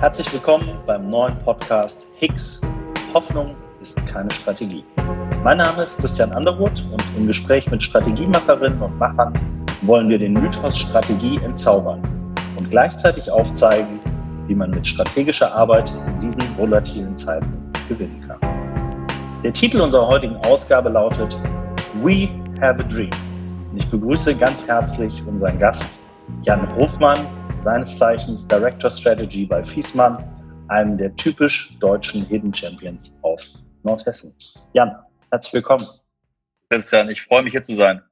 Herzlich willkommen beim neuen Podcast Hicks. Hoffnung ist keine Strategie. Mein Name ist Christian Underwood und im Gespräch mit Strategiemacherinnen und Machern wollen wir den Mythos Strategie entzaubern und gleichzeitig aufzeigen, wie man mit strategischer Arbeit in diesen volatilen Zeiten gewinnen kann. Der Titel unserer heutigen Ausgabe lautet We Have a Dream. Und ich begrüße ganz herzlich unseren Gast Jan Hofmann, seines Zeichens Director Strategy bei Fiesmann, einem der typisch deutschen Hidden Champions aus Nordhessen. Jan, herzlich willkommen. Christian, ich freue mich hier zu sein.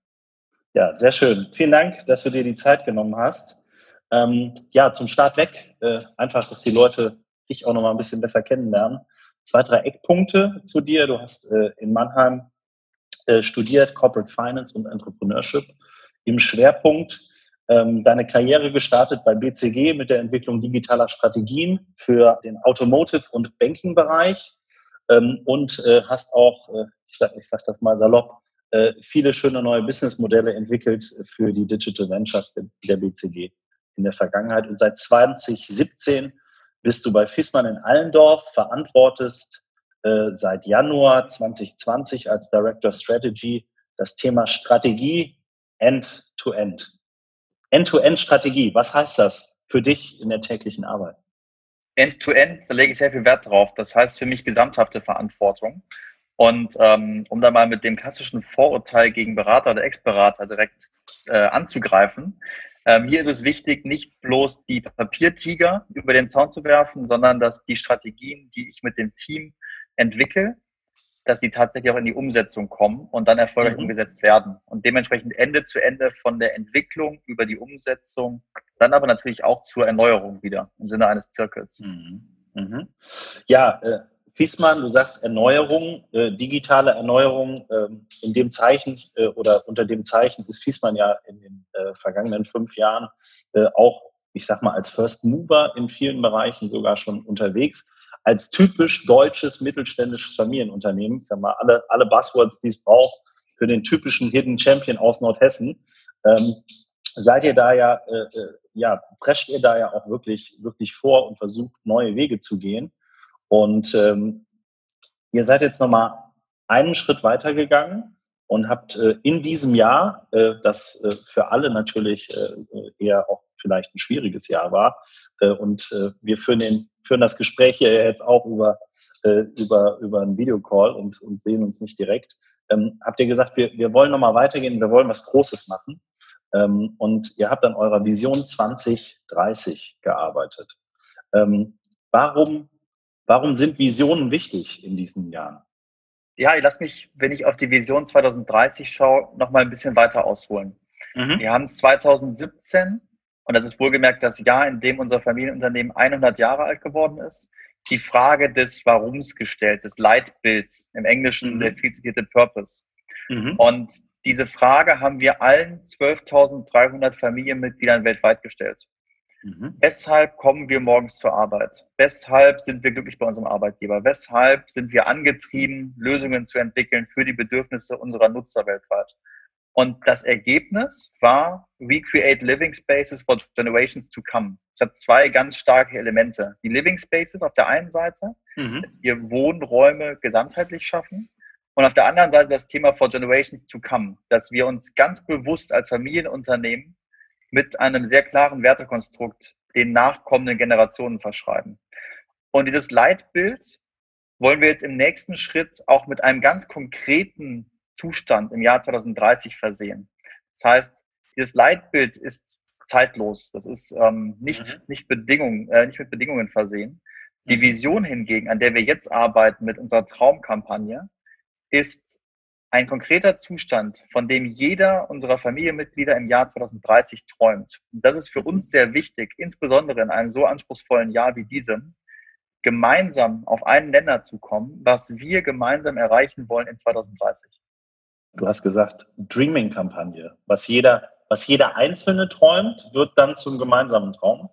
Ja, sehr schön. Vielen Dank, dass du dir die Zeit genommen hast. Ähm, ja, zum Start weg, äh, einfach, dass die Leute dich auch noch mal ein bisschen besser kennenlernen. Zwei, drei Eckpunkte zu dir. Du hast äh, in Mannheim äh, studiert, Corporate Finance und Entrepreneurship. Im Schwerpunkt ähm, deine Karriere gestartet bei BCG mit der Entwicklung digitaler Strategien für den Automotive- und Banking-Bereich ähm, und äh, hast auch, äh, ich sage ich sag das mal salopp, äh, viele schöne neue Businessmodelle entwickelt für die Digital Ventures der BCG in der Vergangenheit. Und seit 2017 bist du bei Fissmann in Allendorf, verantwortest äh, seit Januar 2020 als Director Strategy das Thema Strategie End-to-End. End-to-End-Strategie, was heißt das für dich in der täglichen Arbeit? End-to-End, da lege ich sehr viel Wert drauf. Das heißt für mich gesamthafte Verantwortung. Und ähm, um da mal mit dem klassischen Vorurteil gegen Berater oder Ex-Berater direkt äh, anzugreifen, ähm, hier ist es wichtig, nicht bloß die Papiertiger über den Zaun zu werfen, sondern dass die Strategien, die ich mit dem Team entwickle, dass die tatsächlich auch in die Umsetzung kommen und dann erfolgreich mhm. umgesetzt werden. Und dementsprechend Ende zu Ende von der Entwicklung über die Umsetzung, dann aber natürlich auch zur Erneuerung wieder im Sinne eines Zirkels. Mhm. Mhm. Ja, äh, Fiesmann, du sagst Erneuerung, äh, digitale Erneuerung. Äh, in dem Zeichen äh, oder unter dem Zeichen ist Fiesmann ja in den äh, vergangenen fünf Jahren äh, auch, ich sag mal, als First Mover in vielen Bereichen sogar schon unterwegs als typisch deutsches mittelständisches Familienunternehmen, ich sag mal, alle, alle Buzzwords, die es braucht für den typischen Hidden Champion aus Nordhessen, ähm, seid ihr da ja, äh, äh, ja, prescht ihr da ja auch wirklich, wirklich vor und versucht, neue Wege zu gehen. Und ähm, ihr seid jetzt nochmal einen Schritt weitergegangen und habt äh, in diesem Jahr, äh, das äh, für alle natürlich äh, eher auch vielleicht ein schwieriges Jahr war, äh, und äh, wir führen den führen das Gespräch hier jetzt auch über, äh, über, über einen Videocall und, und sehen uns nicht direkt. Ähm, habt ihr gesagt, wir, wir wollen nochmal weitergehen, wir wollen was Großes machen. Ähm, und ihr habt an eurer Vision 2030 gearbeitet. Ähm, warum, warum sind Visionen wichtig in diesen Jahren? Ja, ich lass mich, wenn ich auf die Vision 2030 schaue, nochmal ein bisschen weiter ausholen. Mhm. Wir haben 2017 und das ist wohlgemerkt das Jahr, in dem unser Familienunternehmen 100 Jahre alt geworden ist, die Frage des Warums gestellt, des Leitbilds, im Englischen mhm. der viel zitierte Purpose. Mhm. Und diese Frage haben wir allen 12.300 Familienmitgliedern weltweit gestellt. Mhm. Weshalb kommen wir morgens zur Arbeit? Weshalb sind wir glücklich bei unserem Arbeitgeber? Weshalb sind wir angetrieben, Lösungen zu entwickeln für die Bedürfnisse unserer Nutzer weltweit? Und das Ergebnis war Recreate Living Spaces for Generations to Come. Es hat zwei ganz starke Elemente. Die Living Spaces auf der einen Seite, mhm. dass wir Wohnräume gesamtheitlich schaffen. Und auf der anderen Seite das Thema for Generations to Come, dass wir uns ganz bewusst als Familienunternehmen mit einem sehr klaren Wertekonstrukt den nachkommenden Generationen verschreiben. Und dieses Leitbild wollen wir jetzt im nächsten Schritt auch mit einem ganz konkreten Zustand im Jahr 2030 versehen. Das heißt, dieses Leitbild ist zeitlos. Das ist ähm, nicht, mhm. nicht, Bedingung, äh, nicht mit Bedingungen versehen. Die mhm. Vision hingegen, an der wir jetzt arbeiten mit unserer Traumkampagne, ist ein konkreter Zustand, von dem jeder unserer Familienmitglieder im Jahr 2030 träumt. Und das ist für uns sehr wichtig, insbesondere in einem so anspruchsvollen Jahr wie diesem, gemeinsam auf einen Nenner zu kommen, was wir gemeinsam erreichen wollen in 2030 du hast gesagt, Dreaming-Kampagne. Was jeder, was jeder Einzelne träumt, wird dann zum gemeinsamen Traum?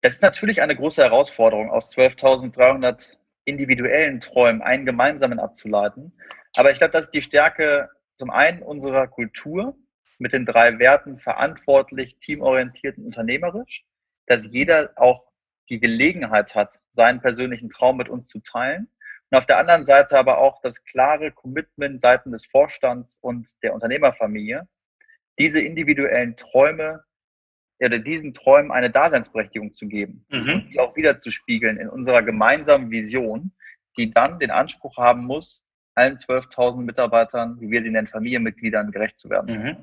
Es ist natürlich eine große Herausforderung, aus 12.300 individuellen Träumen einen gemeinsamen abzuleiten. Aber ich glaube, das ist die Stärke zum einen unserer Kultur mit den drei Werten verantwortlich, teamorientiert und unternehmerisch, dass jeder auch die Gelegenheit hat, seinen persönlichen Traum mit uns zu teilen. Und auf der anderen Seite aber auch das klare Commitment seitens des Vorstands und der Unternehmerfamilie, diese individuellen Träume oder diesen Träumen eine Daseinsberechtigung zu geben mhm. und die auch wieder zu spiegeln in unserer gemeinsamen Vision, die dann den Anspruch haben muss, allen 12.000 Mitarbeitern, wie wir sie nennen, Familienmitgliedern gerecht zu werden. Mhm.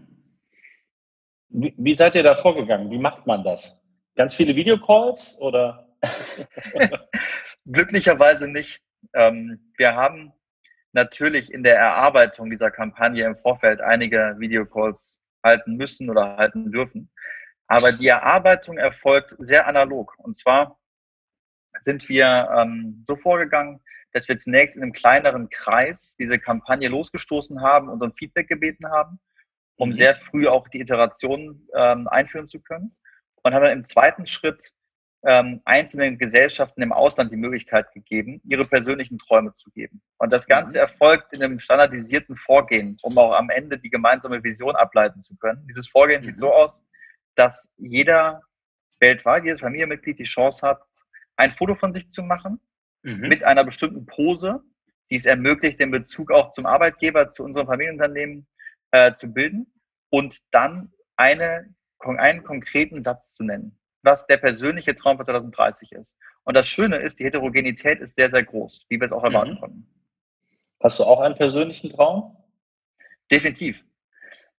Wie, wie seid ihr da vorgegangen? Wie macht man das? Ganz viele Videocalls oder? Glücklicherweise nicht. Ähm, wir haben natürlich in der Erarbeitung dieser Kampagne im Vorfeld einige Videocalls halten müssen oder halten dürfen. Aber die Erarbeitung erfolgt sehr analog. Und zwar sind wir ähm, so vorgegangen, dass wir zunächst in einem kleineren Kreis diese Kampagne losgestoßen haben und um Feedback gebeten haben, um mhm. sehr früh auch die Iteration ähm, einführen zu können. Und haben dann im zweiten Schritt ähm, einzelnen Gesellschaften im Ausland die Möglichkeit gegeben, ihre persönlichen Träume zu geben. Und das Ganze mhm. erfolgt in einem standardisierten Vorgehen, um auch am Ende die gemeinsame Vision ableiten zu können. Dieses Vorgehen mhm. sieht so aus, dass jeder weltweit, jedes Familienmitglied die Chance hat, ein Foto von sich zu machen mhm. mit einer bestimmten Pose, die es ermöglicht, den Bezug auch zum Arbeitgeber, zu unserem Familienunternehmen äh, zu bilden und dann eine, einen konkreten Satz zu nennen, was der persönliche Traum für 2030 ist. Und das Schöne ist, die Heterogenität ist sehr, sehr groß, wie wir es auch erwarten mhm. konnten. Hast du auch einen persönlichen Traum? Definitiv.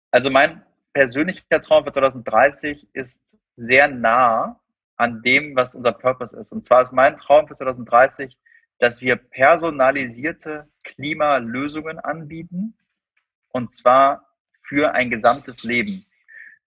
Also mein persönlicher Traum für 2030 ist sehr nah an dem, was unser Purpose ist. Und zwar ist mein Traum für 2030, dass wir personalisierte Klimalösungen anbieten. Und zwar für ein gesamtes Leben.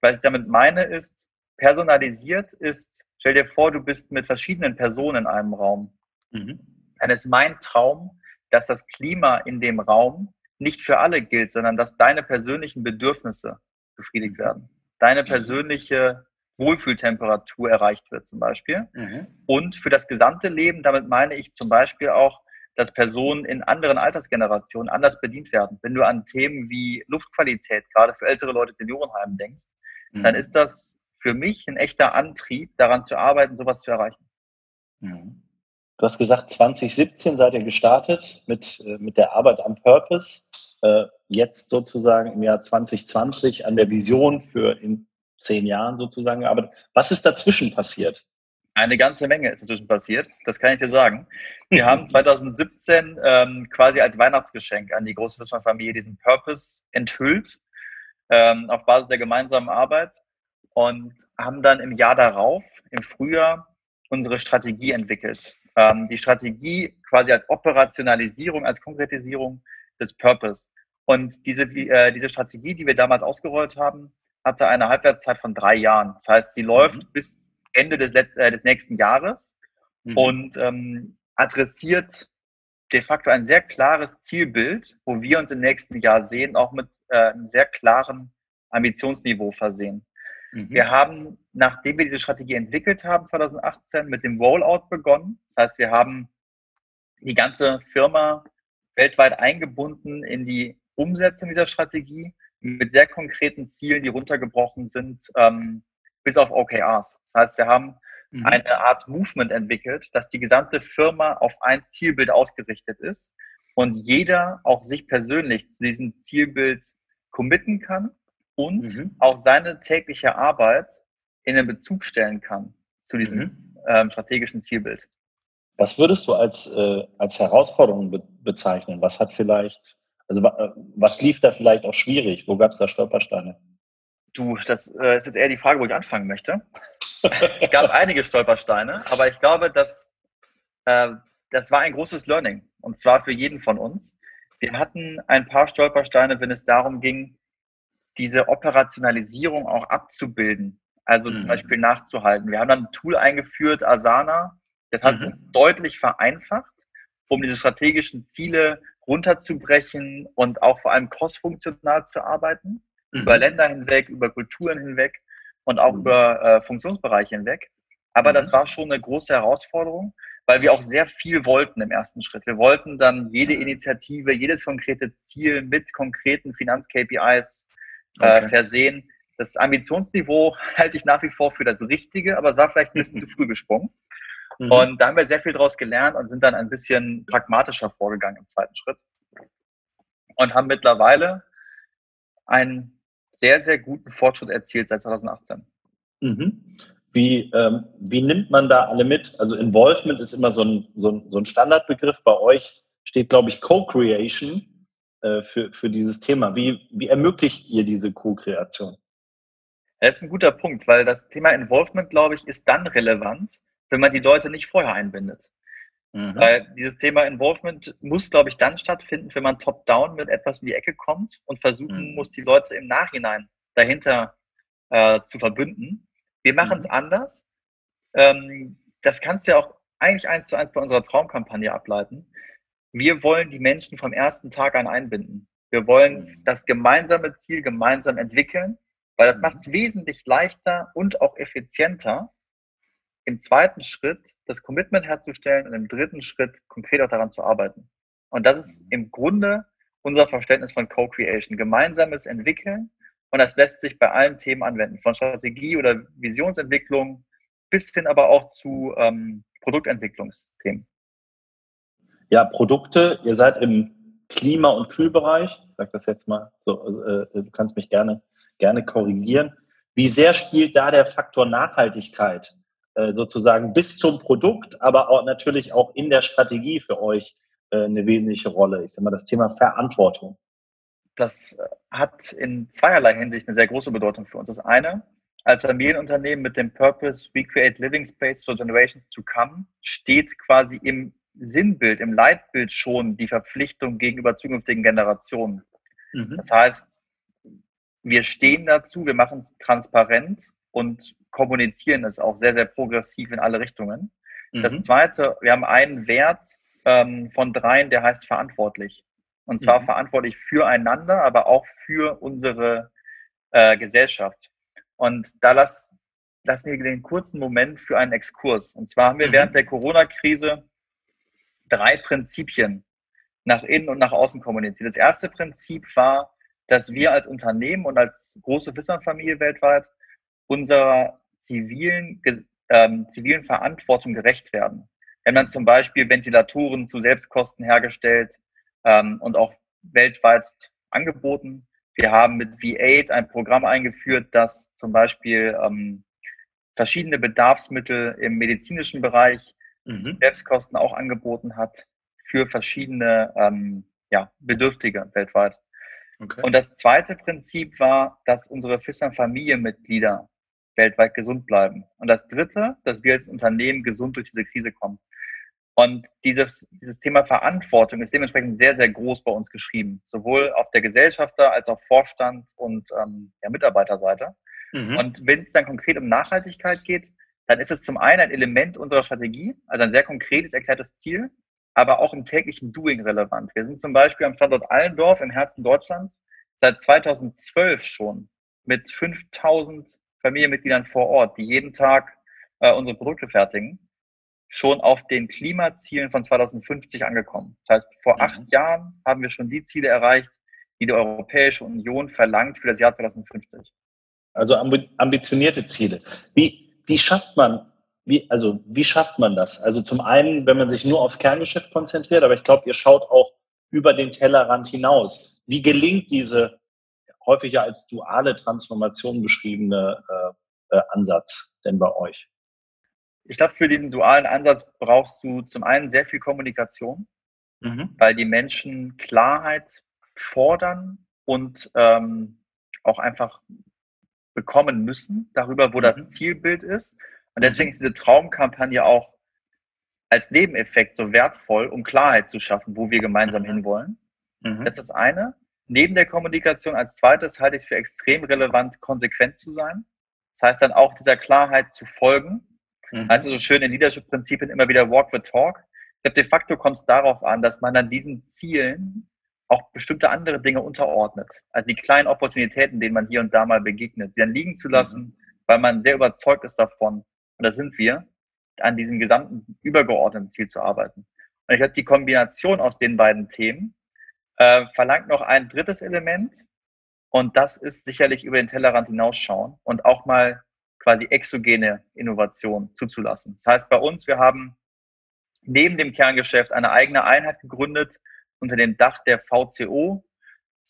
Was ich damit meine ist, personalisiert ist, stell dir vor, du bist mit verschiedenen Personen in einem Raum. Mhm. Dann ist mein Traum, dass das Klima in dem Raum nicht für alle gilt, sondern dass deine persönlichen Bedürfnisse befriedigt werden. Deine mhm. persönliche Wohlfühltemperatur erreicht wird zum Beispiel. Mhm. Und für das gesamte Leben, damit meine ich zum Beispiel auch, dass Personen in anderen Altersgenerationen anders bedient werden. Wenn du an Themen wie Luftqualität, gerade für ältere Leute, Seniorenheim denkst, mhm. dann ist das für mich ein echter Antrieb, daran zu arbeiten, sowas zu erreichen. Mhm. Du hast gesagt, 2017 seid ihr gestartet mit, äh, mit der Arbeit am Purpose. Äh, jetzt sozusagen im Jahr 2020 an der Vision für in zehn Jahren sozusagen gearbeitet. Was ist dazwischen passiert? Eine ganze Menge ist dazwischen passiert, das kann ich dir sagen. Wir haben 2017 ähm, quasi als Weihnachtsgeschenk an die große Familie diesen Purpose enthüllt, ähm, auf Basis der gemeinsamen Arbeit und haben dann im Jahr darauf, im Frühjahr, unsere Strategie entwickelt. Ähm, die Strategie quasi als Operationalisierung, als Konkretisierung des Purpose. Und diese, äh, diese Strategie, die wir damals ausgerollt haben, hatte eine Halbwertszeit von drei Jahren. Das heißt, sie läuft mhm. bis Ende des, äh, des nächsten Jahres mhm. und ähm, adressiert de facto ein sehr klares Zielbild, wo wir uns im nächsten Jahr sehen, auch mit äh, einem sehr klaren Ambitionsniveau versehen. Mhm. Wir haben, nachdem wir diese Strategie entwickelt haben, 2018, mit dem Rollout begonnen. Das heißt, wir haben die ganze Firma weltweit eingebunden in die Umsetzung dieser Strategie mit sehr konkreten Zielen, die runtergebrochen sind, ähm, bis auf OKRs. Das heißt, wir haben mhm. eine Art Movement entwickelt, dass die gesamte Firma auf ein Zielbild ausgerichtet ist und jeder auch sich persönlich zu diesem Zielbild committen kann und mhm. auch seine tägliche Arbeit in den Bezug stellen kann zu diesem mhm. ähm, strategischen Zielbild. Was würdest du als, äh, als Herausforderung be bezeichnen? Was hat vielleicht also äh, was lief da vielleicht auch schwierig? Wo gab es da Stolpersteine? Du, das äh, ist jetzt eher die Frage, wo ich anfangen möchte. es gab einige Stolpersteine, aber ich glaube, dass äh, das war ein großes Learning und zwar für jeden von uns. Wir hatten ein paar Stolpersteine, wenn es darum ging, diese Operationalisierung auch abzubilden, also mhm. zum Beispiel nachzuhalten. Wir haben dann ein Tool eingeführt, Asana, das hat mhm. uns deutlich vereinfacht, um diese strategischen Ziele runterzubrechen und auch vor allem crossfunktional zu arbeiten, mhm. über Länder hinweg, über Kulturen hinweg und auch mhm. über äh, Funktionsbereiche hinweg. Aber mhm. das war schon eine große Herausforderung, weil wir auch sehr viel wollten im ersten Schritt. Wir wollten dann jede mhm. Initiative, jedes konkrete Ziel mit konkreten Finanz-KPIs äh, okay. versehen. Das Ambitionsniveau halte ich nach wie vor für das Richtige, aber es war vielleicht ein bisschen zu früh gesprungen. Mhm. Und da haben wir sehr viel daraus gelernt und sind dann ein bisschen pragmatischer vorgegangen im zweiten Schritt. Und haben mittlerweile einen sehr, sehr guten Fortschritt erzielt seit 2018. Mhm. Wie, ähm, wie nimmt man da alle mit? Also Involvement ist immer so ein, so ein, so ein Standardbegriff. Bei euch steht, glaube ich, Co-Creation äh, für, für dieses Thema. Wie, wie ermöglicht ihr diese Co-Kreation? Das ist ein guter Punkt, weil das Thema Involvement, glaube ich, ist dann relevant, wenn man die Leute nicht vorher einbindet. Mhm. Weil dieses Thema Involvement muss, glaube ich, dann stattfinden, wenn man top-down mit etwas in die Ecke kommt und versuchen mhm. muss, die Leute im Nachhinein dahinter äh, zu verbünden. Wir machen es mhm. anders. Ähm, das kannst du ja auch eigentlich eins zu eins bei unserer Traumkampagne ableiten. Wir wollen die Menschen vom ersten Tag an einbinden. Wir wollen mhm. das gemeinsame Ziel gemeinsam entwickeln, weil das mhm. macht es wesentlich leichter und auch effizienter, im zweiten Schritt das Commitment herzustellen und im dritten Schritt konkret auch daran zu arbeiten. Und das ist im Grunde unser Verständnis von Co-Creation. Gemeinsames Entwickeln und das lässt sich bei allen Themen anwenden, von Strategie oder Visionsentwicklung bis hin aber auch zu ähm, Produktentwicklungsthemen. Ja, Produkte, ihr seid im Klima- und Kühlbereich, ich sage das jetzt mal so, äh, du kannst mich gerne, gerne korrigieren. Wie sehr spielt da der Faktor Nachhaltigkeit äh, sozusagen bis zum Produkt, aber auch natürlich auch in der Strategie für euch äh, eine wesentliche Rolle? Ich sage mal, das Thema Verantwortung. Das äh, hat in zweierlei Hinsicht eine sehr große Bedeutung für uns. Das eine, als Familienunternehmen mit dem Purpose We Create Living Space for Generations to Come steht quasi im Sinnbild, im Leitbild schon die Verpflichtung gegenüber zukünftigen Generationen. Mhm. Das heißt, wir stehen dazu, wir machen es transparent und kommunizieren es auch sehr, sehr progressiv in alle Richtungen. Mhm. Das zweite, wir haben einen Wert ähm, von dreien, der heißt verantwortlich. Und zwar mhm. verantwortlich füreinander, aber auch für unsere äh, Gesellschaft. Und da lass, lass mir den kurzen Moment für einen Exkurs. Und zwar haben wir mhm. während der Corona-Krise drei Prinzipien nach innen und nach außen kommuniziert. Das erste Prinzip war, dass wir als Unternehmen und als große Wissensfamilie weltweit unserer zivilen, ähm, zivilen Verantwortung gerecht werden. Wenn man zum Beispiel Ventilatoren zu Selbstkosten hergestellt ähm, und auch weltweit angeboten. Wir haben mit V8 ein Programm eingeführt, das zum Beispiel ähm, verschiedene Bedarfsmittel im medizinischen Bereich mhm. Selbstkosten auch angeboten hat für verschiedene ähm, ja, Bedürftige weltweit. Okay. Und das zweite Prinzip war, dass unsere Fissern-Familienmitglieder weltweit gesund bleiben. Und das Dritte, dass wir als Unternehmen gesund durch diese Krise kommen. Und dieses, dieses Thema Verantwortung ist dementsprechend sehr, sehr groß bei uns geschrieben, sowohl auf der Gesellschafter als auch Vorstand und ähm, der Mitarbeiterseite. Mhm. Und wenn es dann konkret um Nachhaltigkeit geht, dann ist es zum einen ein Element unserer Strategie, also ein sehr konkretes, erklärtes Ziel, aber auch im täglichen Doing relevant. Wir sind zum Beispiel am Standort Allendorf im Herzen Deutschlands seit 2012 schon mit 5000 Familienmitgliedern vor Ort, die jeden Tag äh, unsere Produkte fertigen, schon auf den Klimazielen von 2050 angekommen. Das heißt, vor mhm. acht Jahren haben wir schon die Ziele erreicht, die die Europäische Union verlangt für das Jahr 2050. Also ambitionierte Ziele. Wie, wie schafft man, wie, also wie schafft man das? Also zum einen, wenn man sich nur aufs Kerngeschäft konzentriert, aber ich glaube, ihr schaut auch über den Tellerrand hinaus. Wie gelingt diese häufig ja als duale Transformation beschriebene äh, äh, Ansatz denn bei euch? Ich glaube, für diesen dualen Ansatz brauchst du zum einen sehr viel Kommunikation, mhm. weil die Menschen Klarheit fordern und ähm, auch einfach bekommen müssen darüber, wo mhm. das Zielbild ist. Und deswegen ist diese Traumkampagne auch als Nebeneffekt so wertvoll, um Klarheit zu schaffen, wo wir gemeinsam mhm. hinwollen. Mhm. Das ist das eine neben der Kommunikation als zweites halte ich es für extrem relevant, konsequent zu sein. Das heißt dann auch dieser Klarheit zu folgen. Mhm. Also so schön in Leadership-Prinzipien immer wieder walk the talk. De facto kommt es darauf an, dass man an diesen Zielen auch bestimmte andere Dinge unterordnet. Also die kleinen Opportunitäten, denen man hier und da mal begegnet, sie dann liegen zu lassen, mhm. weil man sehr überzeugt ist davon. Und da sind wir, an diesem gesamten übergeordneten Ziel zu arbeiten. Und ich glaube, die Kombination aus den beiden Themen äh, verlangt noch ein drittes Element und das ist sicherlich über den Tellerrand hinausschauen und auch mal quasi exogene Innovation zuzulassen. Das heißt, bei uns, wir haben neben dem Kerngeschäft eine eigene Einheit gegründet unter dem Dach der VCO,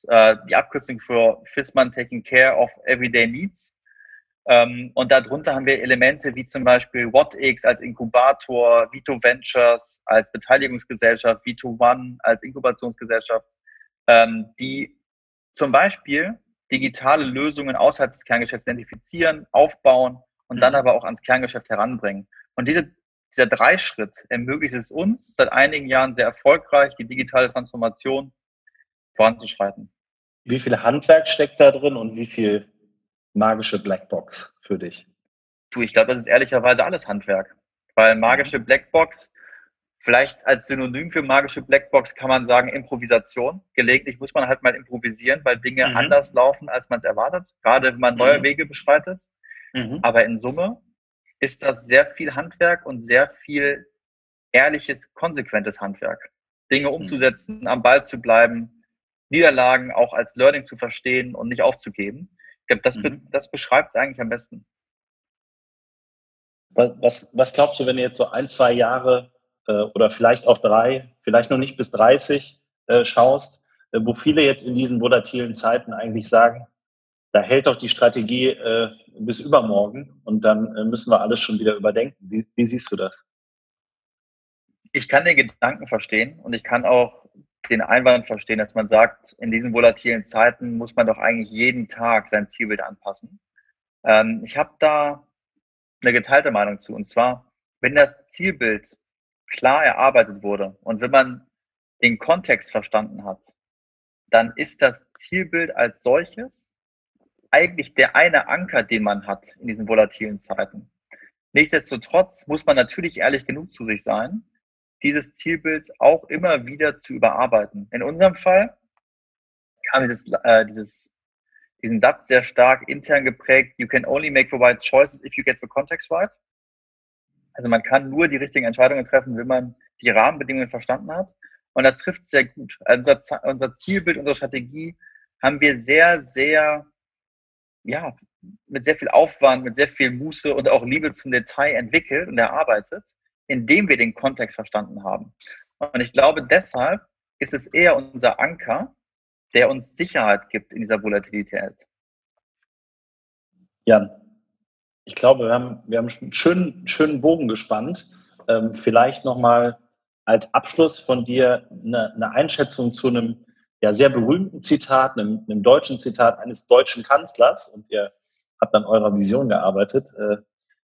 äh, die Abkürzung für FISMAN Taking Care of Everyday Needs. Ähm, und darunter haben wir Elemente wie zum Beispiel WhatX als Inkubator, Vito Ventures als Beteiligungsgesellschaft, Vito One als Inkubationsgesellschaft, ähm, die zum Beispiel digitale Lösungen außerhalb des Kerngeschäfts identifizieren, aufbauen und dann mhm. aber auch ans Kerngeschäft heranbringen. Und diese, dieser Dreischritt ermöglicht es uns seit einigen Jahren sehr erfolgreich, die digitale Transformation voranzuschreiten. Wie viel Handwerk steckt da drin und wie viel magische Blackbox für dich? Du, ich glaube, das ist ehrlicherweise alles Handwerk. Weil magische Blackbox, vielleicht als Synonym für magische Blackbox kann man sagen Improvisation. Gelegentlich muss man halt mal improvisieren, weil Dinge mhm. anders laufen, als man es erwartet. Gerade wenn man neue mhm. Wege beschreitet. Mhm. Aber in Summe ist das sehr viel Handwerk und sehr viel ehrliches, konsequentes Handwerk. Dinge mhm. umzusetzen, am Ball zu bleiben, Niederlagen auch als Learning zu verstehen und nicht aufzugeben. Ich glaube, das, mhm. das beschreibt es eigentlich am besten. Was, was, was, glaubst du, wenn du jetzt so ein, zwei Jahre äh, oder vielleicht auch drei, vielleicht noch nicht bis 30 äh, schaust, äh, wo viele jetzt in diesen volatilen Zeiten eigentlich sagen, da hält doch die Strategie äh, bis übermorgen und dann äh, müssen wir alles schon wieder überdenken. Wie, wie siehst du das? Ich kann den Gedanken verstehen und ich kann auch den Einwand verstehen, dass man sagt, in diesen volatilen Zeiten muss man doch eigentlich jeden Tag sein Zielbild anpassen. Ähm, ich habe da eine geteilte Meinung zu. Und zwar, wenn das Zielbild klar erarbeitet wurde und wenn man den Kontext verstanden hat, dann ist das Zielbild als solches eigentlich der eine Anker, den man hat in diesen volatilen Zeiten. Nichtsdestotrotz muss man natürlich ehrlich genug zu sich sein dieses Zielbild auch immer wieder zu überarbeiten. In unserem Fall kam dieses, äh, dieses, diesen Satz sehr stark intern geprägt, you can only make the right choices if you get the context right. Also man kann nur die richtigen Entscheidungen treffen, wenn man die Rahmenbedingungen verstanden hat. Und das trifft sehr gut. Also unser, unser Zielbild, unsere Strategie haben wir sehr, sehr, ja, mit sehr viel Aufwand, mit sehr viel Muße und auch Liebe zum Detail entwickelt und erarbeitet indem wir den Kontext verstanden haben. Und ich glaube, deshalb ist es eher unser Anker, der uns Sicherheit gibt in dieser Volatilität. Jan, ich glaube, wir haben, wir haben einen schönen, schönen Bogen gespannt. Ähm, vielleicht nochmal als Abschluss von dir eine, eine, Einschätzung zu einem ja, sehr berühmten Zitat, einem, einem, deutschen Zitat eines deutschen Kanzlers. Und ihr habt an eurer Vision gearbeitet. Äh,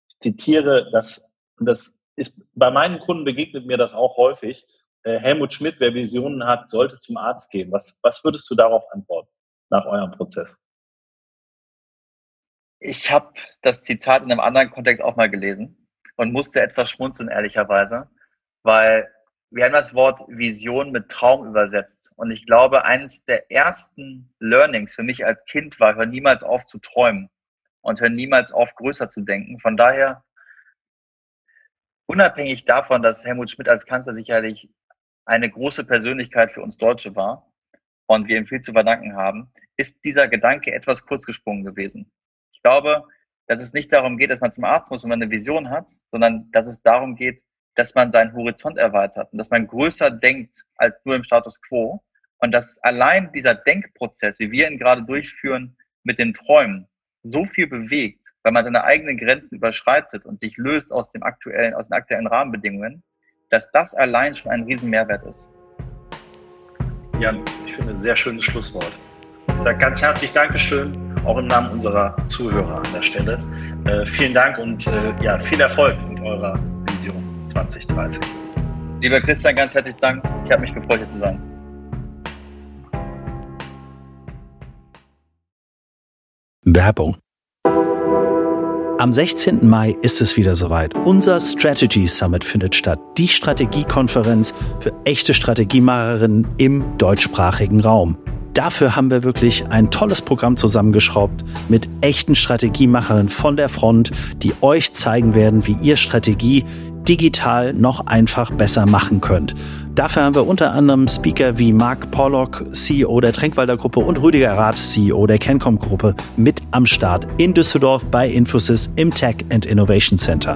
ich zitiere das, und das ist, bei meinen Kunden begegnet mir das auch häufig. Äh, Helmut Schmidt, wer Visionen hat, sollte zum Arzt gehen. Was, was würdest du darauf antworten nach eurem Prozess? Ich habe das Zitat in einem anderen Kontext auch mal gelesen und musste etwas schmunzeln, ehrlicherweise, weil wir haben das Wort Vision mit Traum übersetzt. Und ich glaube, eines der ersten Learnings für mich als Kind war, hör niemals auf zu träumen und hör niemals auf, größer zu denken. Von daher unabhängig davon, dass Helmut Schmidt als Kanzler sicherlich eine große Persönlichkeit für uns Deutsche war und wir ihm viel zu verdanken haben, ist dieser Gedanke etwas kurzgesprungen gewesen. Ich glaube, dass es nicht darum geht, dass man zum Arzt muss, wenn man eine Vision hat, sondern dass es darum geht, dass man seinen Horizont erweitert und dass man größer denkt als nur im Status quo und dass allein dieser Denkprozess, wie wir ihn gerade durchführen mit den Träumen, so viel bewegt, weil man seine eigenen Grenzen überschreitet und sich löst aus dem aktuellen, aus den aktuellen Rahmenbedingungen, dass das allein schon ein Riesenmehrwert ist. Ja, ich finde ein sehr schönes Schlusswort. Ich sage ganz herzlich Dankeschön, auch im Namen unserer Zuhörer an der Stelle. Äh, vielen Dank und äh, ja, viel Erfolg mit eurer Vision 2030. Lieber Christian, ganz herzlichen Dank. Ich habe mich gefreut, hier zu sein. Werbung am 16. Mai ist es wieder soweit. Unser Strategy Summit findet statt. Die Strategiekonferenz für echte Strategiemacherinnen im deutschsprachigen Raum. Dafür haben wir wirklich ein tolles Programm zusammengeschraubt mit echten Strategiemacherinnen von der Front, die euch zeigen werden, wie ihr Strategie digital noch einfach besser machen könnt. Dafür haben wir unter anderem Speaker wie Mark Pollock, CEO der Tränkwalder Gruppe und Rüdiger Rath, CEO der Cancom Gruppe mit am Start in Düsseldorf bei Infosys im Tech and Innovation Center.